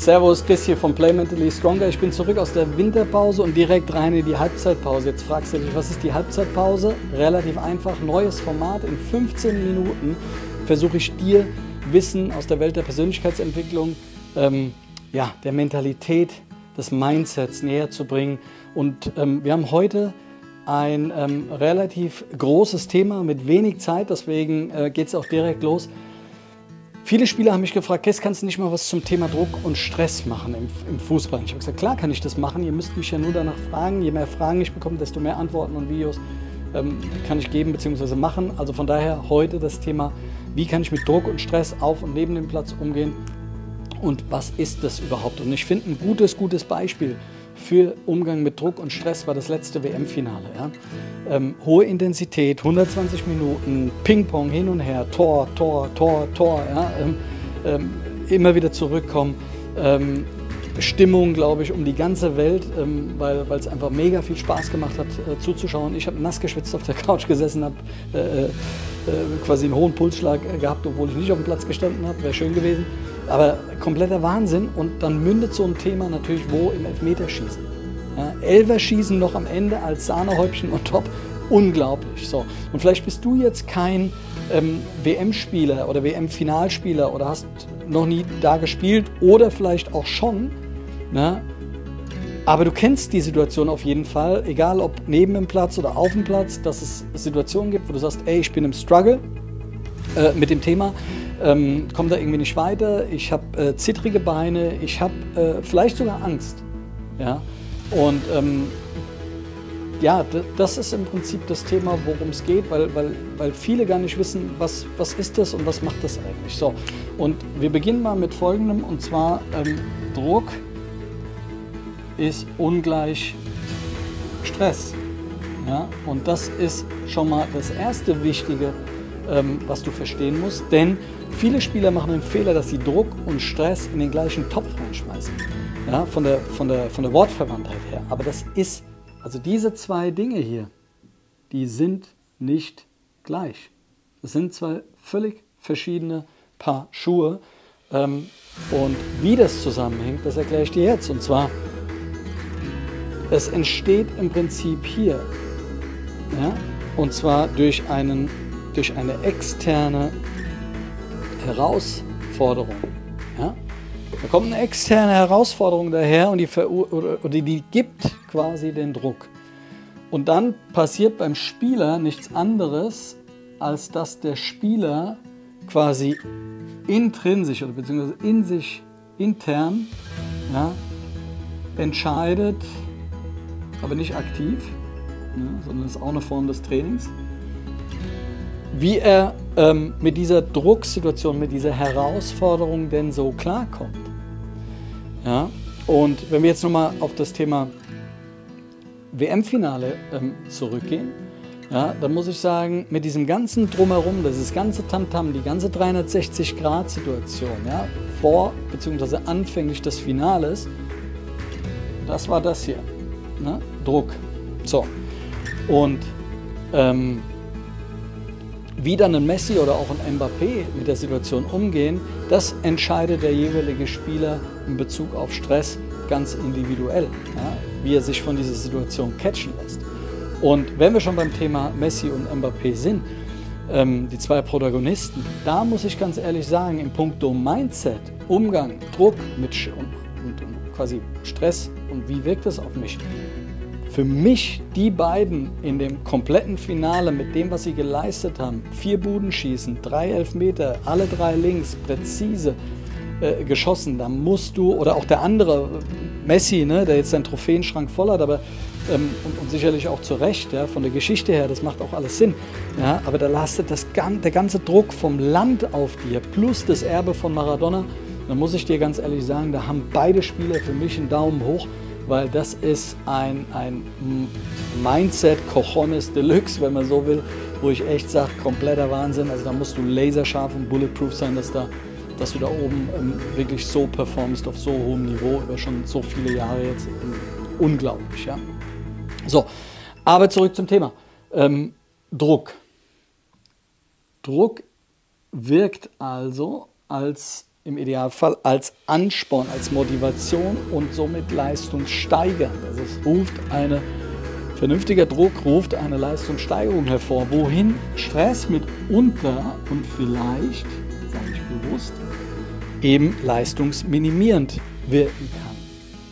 Servus, Chris hier von Play Mentally Stronger. Ich bin zurück aus der Winterpause und direkt rein in die Halbzeitpause. Jetzt fragst du dich, was ist die Halbzeitpause? Relativ einfach, neues Format. In 15 Minuten versuche ich dir Wissen aus der Welt der Persönlichkeitsentwicklung, ähm, ja, der Mentalität, des Mindsets näher zu bringen. Und ähm, wir haben heute ein ähm, relativ großes Thema mit wenig Zeit, deswegen äh, geht es auch direkt los. Viele Spieler haben mich gefragt, Kess, kannst du nicht mal was zum Thema Druck und Stress machen im, im Fußball? Ich habe gesagt, klar kann ich das machen. Ihr müsst mich ja nur danach fragen. Je mehr Fragen ich bekomme, desto mehr Antworten und Videos ähm, kann ich geben bzw. machen. Also von daher heute das Thema, wie kann ich mit Druck und Stress auf und neben dem Platz umgehen und was ist das überhaupt? Und ich finde ein gutes, gutes Beispiel für Umgang mit Druck und Stress war das letzte WM-Finale. Ja? Ähm, hohe Intensität, 120 Minuten, Ping-Pong hin und her, Tor, Tor, Tor, Tor, ja? ähm, ähm, immer wieder zurückkommen. Ähm, Stimmung, glaube ich, um die ganze Welt, ähm, weil es einfach mega viel Spaß gemacht hat äh, zuzuschauen. Ich habe nass geschwitzt auf der Couch gesessen, habe äh, äh, quasi einen hohen Pulsschlag gehabt, obwohl ich nicht auf dem Platz gestanden habe. Wäre schön gewesen. Aber kompletter Wahnsinn und dann mündet so ein Thema natürlich wo im Elfmeterschießen. Ja, Elverschießen noch am Ende als Sahnehäubchen und top. Unglaublich. So. Und vielleicht bist du jetzt kein ähm, WM-Spieler oder WM-Finalspieler oder hast noch nie da gespielt oder vielleicht auch schon. Ne? Aber du kennst die Situation auf jeden Fall, egal ob neben dem Platz oder auf dem Platz, dass es Situationen gibt, wo du sagst, ey, ich bin im Struggle äh, mit dem Thema ähm, komme da irgendwie nicht weiter, ich habe äh, zittrige Beine, ich habe äh, vielleicht sogar Angst. Ja? Und ähm, ja, das ist im Prinzip das Thema, worum es geht, weil, weil, weil viele gar nicht wissen, was, was ist das und was macht das eigentlich. So, und wir beginnen mal mit folgendem, und zwar ähm, Druck ist ungleich Stress. Ja? Und das ist schon mal das erste Wichtige, ähm, was du verstehen musst, denn Viele Spieler machen den Fehler, dass sie Druck und Stress in den gleichen Topf reinschmeißen. Ja, von, der, von, der, von der Wortverwandtheit her. Aber das ist, also diese zwei Dinge hier, die sind nicht gleich. Das sind zwei völlig verschiedene Paar Schuhe. Ähm, und wie das zusammenhängt, das erkläre ich dir jetzt. Und zwar, es entsteht im Prinzip hier. Ja? Und zwar durch, einen, durch eine externe Herausforderung. Ja? Da kommt eine externe Herausforderung daher und die, oder die gibt quasi den Druck. Und dann passiert beim Spieler nichts anderes, als dass der Spieler quasi intrinsisch oder beziehungsweise in sich intern ja, entscheidet, aber nicht aktiv, ja, sondern das ist auch eine Form des Trainings, wie er ähm, mit dieser Drucksituation, mit dieser Herausforderung denn so klarkommt. Ja? Und wenn wir jetzt nochmal auf das Thema WM-Finale ähm, zurückgehen, ja, dann muss ich sagen, mit diesem ganzen Drumherum, dieses ganze Tamtam, die ganze 360-Grad-Situation, ja, vor bzw. anfänglich des Finales, das war das hier. Ne? Druck. So. Und ähm, wie dann ein Messi oder auch ein Mbappé mit der Situation umgehen, das entscheidet der jeweilige Spieler in Bezug auf Stress ganz individuell, ja, wie er sich von dieser Situation catchen lässt. Und wenn wir schon beim Thema Messi und Mbappé sind, ähm, die zwei Protagonisten, da muss ich ganz ehrlich sagen, im Punkto Mindset, Umgang, Druck mit und, und, und quasi Stress und wie wirkt das auf mich, für mich die beiden in dem kompletten Finale mit dem, was sie geleistet haben, vier Buden schießen, drei Elfmeter, alle drei links, präzise äh, geschossen, da musst du, oder auch der andere, Messi, ne, der jetzt seinen Trophäenschrank voll hat, aber ähm, und, und, sicherlich auch zu Recht, ja, von der Geschichte her, das macht auch alles Sinn. Ja, aber da lastet das, der ganze Druck vom Land auf dir, plus das Erbe von Maradona, da muss ich dir ganz ehrlich sagen, da haben beide Spieler für mich einen Daumen hoch weil das ist ein, ein Mindset Cojones Deluxe, wenn man so will, wo ich echt sage, kompletter Wahnsinn. Also da musst du laserscharf und bulletproof sein, dass, da, dass du da oben ähm, wirklich so performst auf so hohem Niveau über schon so viele Jahre jetzt. Unglaublich, ja. So, aber zurück zum Thema. Ähm, Druck. Druck wirkt also als im Idealfall als Ansporn, als Motivation und somit leistungssteigernd. Also es ruft eine vernünftiger Druck ruft eine Leistungssteigerung hervor, wohin Stress mitunter und vielleicht, sage ich bewusst, eben leistungsminimierend wirken kann.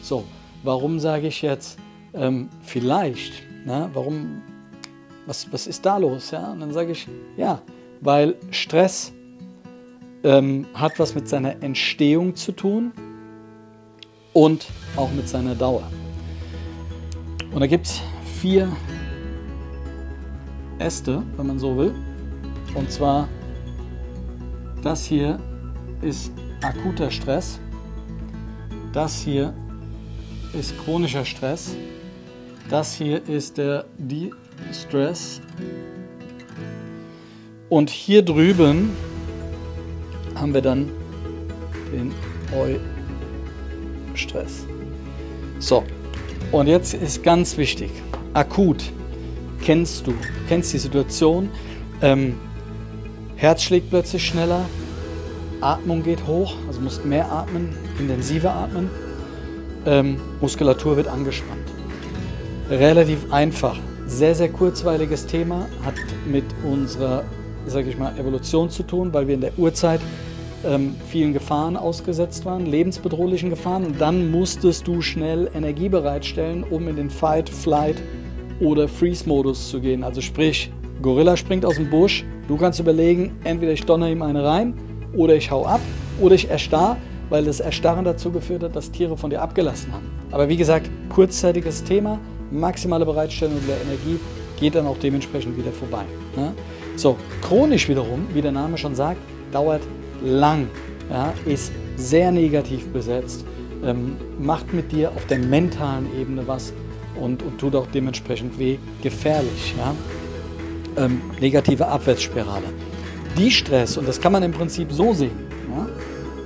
So, warum sage ich jetzt ähm, vielleicht? Na, warum, was, was ist da los? Ja? Und dann sage ich, ja, weil Stress ähm, hat was mit seiner Entstehung zu tun und auch mit seiner Dauer. Und da gibt es vier Äste, wenn man so will. Und zwar, das hier ist akuter Stress, das hier ist chronischer Stress, das hier ist der De-Stress und hier drüben haben wir dann den Eu-Stress. So, und jetzt ist ganz wichtig, akut kennst du, kennst die Situation, ähm, Herz schlägt plötzlich schneller, Atmung geht hoch, also musst mehr atmen, intensiver atmen, ähm, Muskulatur wird angespannt. Relativ einfach, sehr, sehr kurzweiliges Thema, hat mit unserer, sage ich mal, Evolution zu tun, weil wir in der Urzeit ähm, vielen Gefahren ausgesetzt waren, lebensbedrohlichen Gefahren. Und dann musstest du schnell Energie bereitstellen, um in den Fight, Flight oder Freeze-Modus zu gehen. Also sprich, Gorilla springt aus dem Busch, du kannst überlegen, entweder ich donner ihm eine rein oder ich hau ab oder ich erstarr, weil das Erstarren dazu geführt hat, dass Tiere von dir abgelassen haben. Aber wie gesagt, kurzzeitiges Thema, maximale Bereitstellung der Energie geht dann auch dementsprechend wieder vorbei. Ne? So, chronisch wiederum, wie der Name schon sagt, dauert lang, ja, ist sehr negativ besetzt, ähm, macht mit dir auf der mentalen Ebene was und, und tut auch dementsprechend weh, gefährlich. Ja? Ähm, negative Abwärtsspirale. Die Stress, und das kann man im Prinzip so sehen, ja?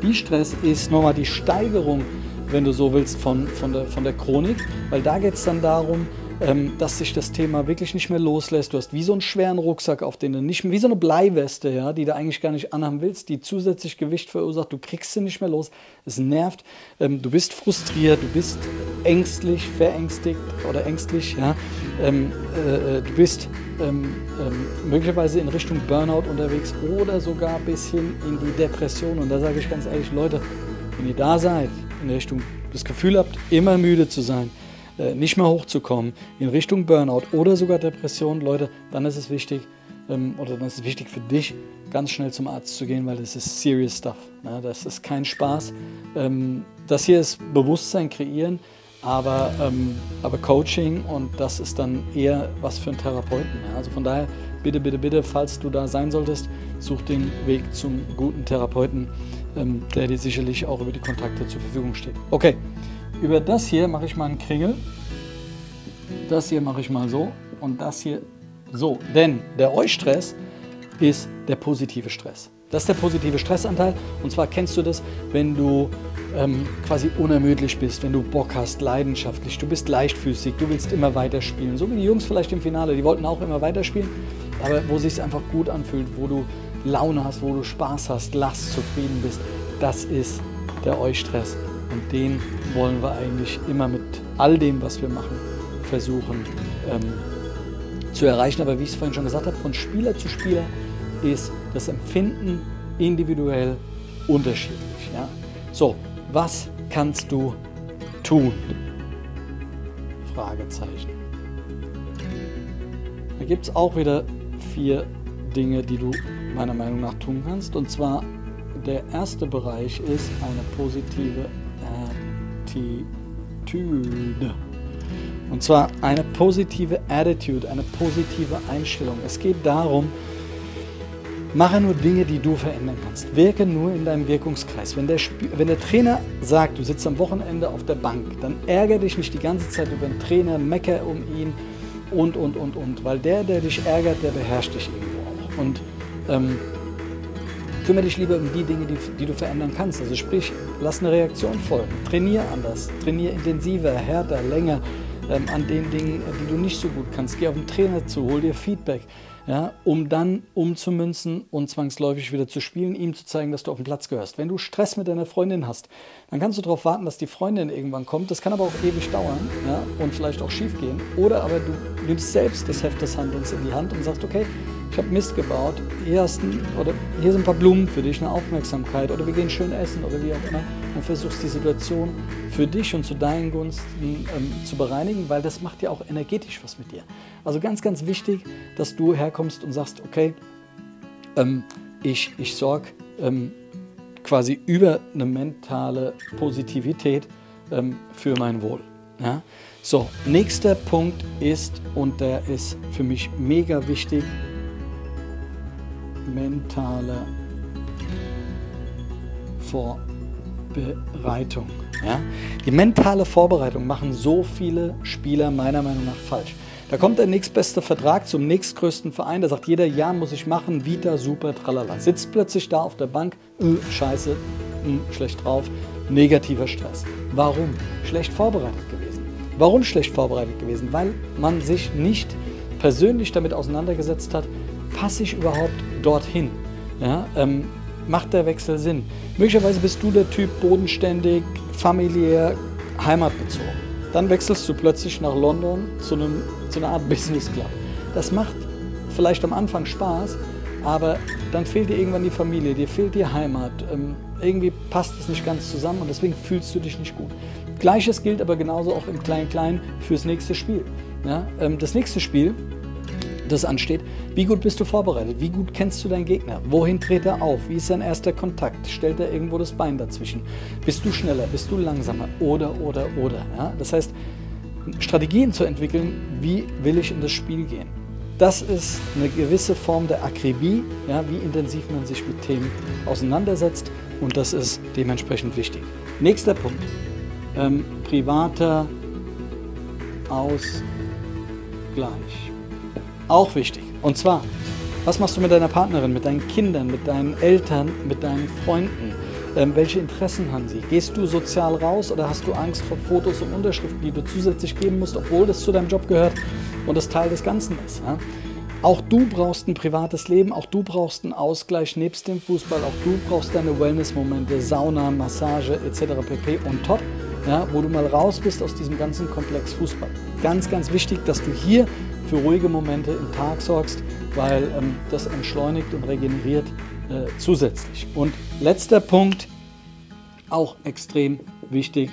die Stress ist nochmal die Steigerung, wenn du so willst, von, von, der, von der Chronik, weil da geht es dann darum, ähm, dass sich das Thema wirklich nicht mehr loslässt. Du hast wie so einen schweren Rucksack, auf den du nicht wie so eine Bleiweste, ja, die du eigentlich gar nicht anhaben willst, die zusätzlich Gewicht verursacht. Du kriegst sie nicht mehr los. Es nervt. Ähm, du bist frustriert, du bist ängstlich, verängstigt oder ängstlich. Ja. Ähm, äh, äh, du bist ähm, ähm, möglicherweise in Richtung Burnout unterwegs oder sogar bis hin in die Depression. Und da sage ich ganz ehrlich, Leute, wenn ihr da seid, in Richtung das Gefühl habt, immer müde zu sein, nicht mehr hochzukommen, in Richtung Burnout oder sogar Depression, Leute, dann ist es wichtig, ähm, oder dann ist es wichtig für dich, ganz schnell zum Arzt zu gehen, weil das ist serious stuff. Ne? Das ist kein Spaß. Ähm, das hier ist Bewusstsein kreieren, aber, ähm, aber Coaching und das ist dann eher was für einen Therapeuten. Ja? Also von daher, bitte, bitte, bitte, falls du da sein solltest, such den Weg zum guten Therapeuten, der dir sicherlich auch über die Kontakte zur Verfügung steht. Okay, über das hier mache ich mal einen Kringel. Das hier mache ich mal so und das hier so. Denn der Eustress ist der positive Stress. Das ist der positive Stressanteil. Und zwar kennst du das, wenn du ähm, quasi unermüdlich bist, wenn du Bock hast, leidenschaftlich, du bist leichtfüßig, du willst immer weiterspielen. So wie die Jungs vielleicht im Finale, die wollten auch immer weiterspielen, aber wo sich einfach gut anfühlt, wo du Laune hast, wo du Spaß hast, lachst, zufrieden bist. Das ist der Eustress. Und den wollen wir eigentlich immer mit all dem, was wir machen, versuchen ähm, zu erreichen. Aber wie ich es vorhin schon gesagt habe, von Spieler zu Spieler ist das Empfinden individuell unterschiedlich. Ja? So, was kannst du tun? Fragezeichen. Da gibt es auch wieder vier Dinge, die du meiner Meinung nach tun kannst. Und zwar der erste Bereich ist eine positive Attitude. Und zwar eine positive Attitude, eine positive Einstellung. Es geht darum, mache nur Dinge, die du verändern kannst. Wirke nur in deinem Wirkungskreis. Wenn der, wenn der Trainer sagt, du sitzt am Wochenende auf der Bank, dann ärgere dich nicht die ganze Zeit über den Trainer, mecker um ihn und, und, und, und. Weil der, der dich ärgert, der beherrscht dich irgendwo auch. Und ähm, Kümmere dich lieber um die Dinge, die, die du verändern kannst. Also sprich, lass eine Reaktion folgen. Trainier anders, trainier intensiver, härter, länger ähm, an den Dingen, die du nicht so gut kannst. Geh auf den Trainer zu, hol dir Feedback. ja, um dann umzumünzen und zwangsläufig wieder zu spielen, ihm zu zeigen, dass du auf den Platz gehörst. Wenn du Stress mit deiner Freundin hast, dann kannst du darauf warten, dass die Freundin irgendwann kommt. Das kann aber auch ewig dauern ja, und vielleicht auch schief gehen. Oder aber du nimmst selbst das Heft des Handelns in die Hand und sagst, okay, ich habe Mist gebaut, hier, hast ein, oder hier sind ein paar Blumen für dich, eine Aufmerksamkeit oder wir gehen schön essen oder wie auch immer und versuchst die Situation für dich und zu deinen Gunsten ähm, zu bereinigen, weil das macht ja auch energetisch was mit dir. Also ganz, ganz wichtig, dass du herkommst und sagst, okay, ähm, ich, ich sorge ähm, quasi über eine mentale Positivität ähm, für mein Wohl. Ja? So, nächster Punkt ist, und der ist für mich mega wichtig, mentale Vorbereitung. Ja? Die mentale Vorbereitung machen so viele Spieler meiner Meinung nach falsch. Da kommt der nächstbeste Vertrag zum nächstgrößten Verein, der sagt, jeder Jahr muss ich machen, Vita, super, tralala. Sitzt plötzlich da auf der Bank, äh, scheiße, äh, schlecht drauf, negativer Stress. Warum? Schlecht vorbereitet gewesen. Warum schlecht vorbereitet gewesen? Weil man sich nicht persönlich damit auseinandergesetzt hat, passe ich überhaupt dorthin? Ja, ähm, macht der Wechsel Sinn? Möglicherweise bist du der Typ bodenständig, familiär, heimatbezogen. Dann wechselst du plötzlich nach London zu, einem, zu einer Art Business Club. Das macht vielleicht am Anfang Spaß, aber dann fehlt dir irgendwann die Familie, dir fehlt die Heimat. Ähm, irgendwie passt es nicht ganz zusammen und deswegen fühlst du dich nicht gut. Gleiches gilt aber genauso auch im Klein-Klein fürs nächste Spiel. Ja, ähm, das nächste Spiel das ansteht. Wie gut bist du vorbereitet? Wie gut kennst du deinen Gegner? Wohin dreht er auf? Wie ist sein erster Kontakt? Stellt er irgendwo das Bein dazwischen? Bist du schneller? Bist du langsamer? Oder, oder, oder. Ja? Das heißt, Strategien zu entwickeln, wie will ich in das Spiel gehen? Das ist eine gewisse Form der Akribie, ja, wie intensiv man sich mit Themen auseinandersetzt und das ist dementsprechend wichtig. Nächster Punkt, ähm, privater Ausgleich. Auch wichtig. Und zwar, was machst du mit deiner Partnerin, mit deinen Kindern, mit deinen Eltern, mit deinen Freunden? Ähm, welche Interessen haben sie? Gehst du sozial raus oder hast du Angst vor Fotos und Unterschriften, die du zusätzlich geben musst, obwohl das zu deinem Job gehört und das Teil des Ganzen ist? Ja? Auch du brauchst ein privates Leben, auch du brauchst einen Ausgleich nebst dem Fußball, auch du brauchst deine Wellness-Momente, Sauna, Massage etc. pp. und top, ja, wo du mal raus bist aus diesem ganzen Komplex Fußball. Ganz, ganz wichtig, dass du hier für ruhige Momente im Tag sorgst, weil ähm, das entschleunigt und regeneriert äh, zusätzlich. Und letzter Punkt, auch extrem wichtig,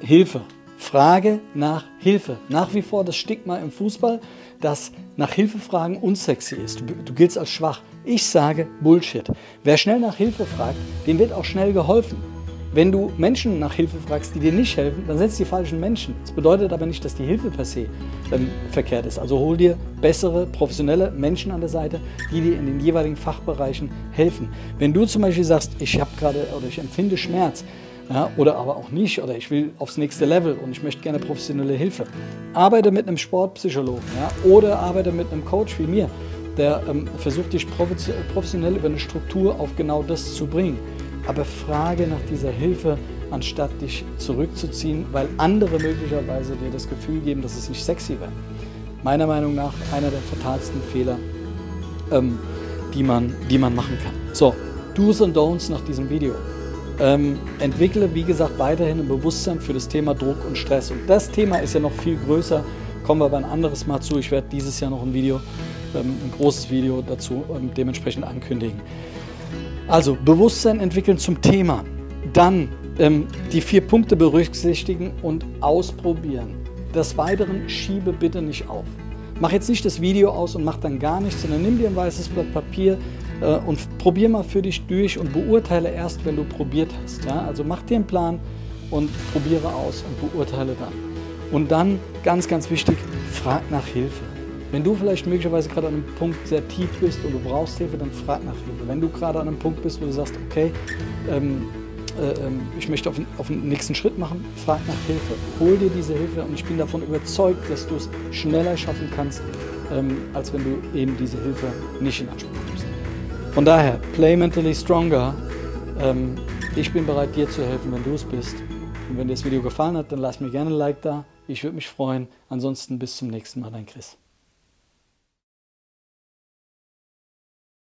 Hilfe. Frage nach Hilfe. Nach wie vor das Stigma im Fußball, dass nach Hilfe fragen unsexy ist. Du, du giltst als schwach. Ich sage Bullshit. Wer schnell nach Hilfe fragt, dem wird auch schnell geholfen. Wenn du Menschen nach Hilfe fragst, die dir nicht helfen, dann es die falschen Menschen. Das bedeutet aber nicht, dass die Hilfe per se ähm, verkehrt ist. Also hol dir bessere, professionelle Menschen an der Seite, die dir in den jeweiligen Fachbereichen helfen. Wenn du zum Beispiel sagst, ich habe gerade oder ich empfinde Schmerz, ja, oder aber auch nicht, oder ich will aufs nächste Level und ich möchte gerne professionelle Hilfe. Arbeite mit einem Sportpsychologen ja, oder arbeite mit einem Coach wie mir, der ähm, versucht, dich professionell über eine Struktur auf genau das zu bringen aber frage nach dieser Hilfe, anstatt dich zurückzuziehen, weil andere möglicherweise dir das Gefühl geben, dass es nicht sexy wäre. Meiner Meinung nach einer der fatalsten Fehler, ähm, die, man, die man machen kann. So, Do's und Don'ts nach diesem Video. Ähm, entwickle, wie gesagt, weiterhin ein Bewusstsein für das Thema Druck und Stress. Und das Thema ist ja noch viel größer, kommen wir aber ein anderes Mal zu. Ich werde dieses Jahr noch ein Video, ähm, ein großes Video dazu ähm, dementsprechend ankündigen. Also Bewusstsein entwickeln zum Thema. Dann ähm, die vier Punkte berücksichtigen und ausprobieren. Des Weiteren schiebe bitte nicht auf. Mach jetzt nicht das Video aus und mach dann gar nichts, sondern nimm dir ein weißes Blatt Papier äh, und probier mal für dich durch und beurteile erst, wenn du probiert hast. Ja? Also mach dir einen Plan und probiere aus und beurteile dann. Und dann, ganz, ganz wichtig, frag nach Hilfe. Wenn du vielleicht möglicherweise gerade an einem Punkt sehr tief bist und du brauchst Hilfe, dann frag nach Hilfe. Wenn du gerade an einem Punkt bist, wo du sagst, okay, ähm, äh, ähm, ich möchte auf, auf den nächsten Schritt machen, frag nach Hilfe. Hol dir diese Hilfe und ich bin davon überzeugt, dass du es schneller schaffen kannst, ähm, als wenn du eben diese Hilfe nicht in Anspruch nimmst. Von daher, play mentally stronger. Ähm, ich bin bereit, dir zu helfen, wenn du es bist. Und wenn dir das Video gefallen hat, dann lass mir gerne ein Like da. Ich würde mich freuen. Ansonsten bis zum nächsten Mal, dein Chris.